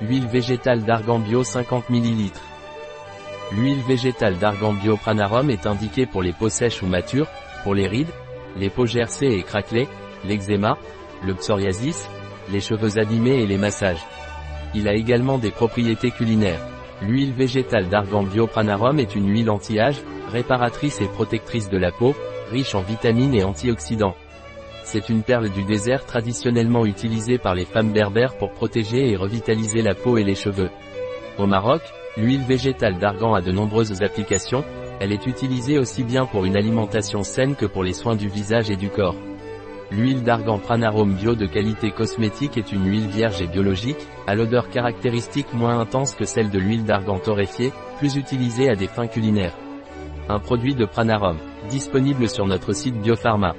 Huile végétale d'argan bio 50 ml. L'huile végétale d'argan bio Pranarum est indiquée pour les peaux sèches ou matures, pour les rides, les peaux gercées et craquelées, l'eczéma, le psoriasis, les cheveux abîmés et les massages. Il a également des propriétés culinaires. L'huile végétale d'argan bio Pranarum est une huile anti-âge, réparatrice et protectrice de la peau, riche en vitamines et antioxydants. C'est une perle du désert traditionnellement utilisée par les femmes berbères pour protéger et revitaliser la peau et les cheveux. Au Maroc, l'huile végétale d'argan a de nombreuses applications, elle est utilisée aussi bien pour une alimentation saine que pour les soins du visage et du corps. L'huile d'argan Pranarum bio de qualité cosmétique est une huile vierge et biologique, à l'odeur caractéristique moins intense que celle de l'huile d'argan torréfiée, plus utilisée à des fins culinaires. Un produit de Pranarum, disponible sur notre site Biopharma.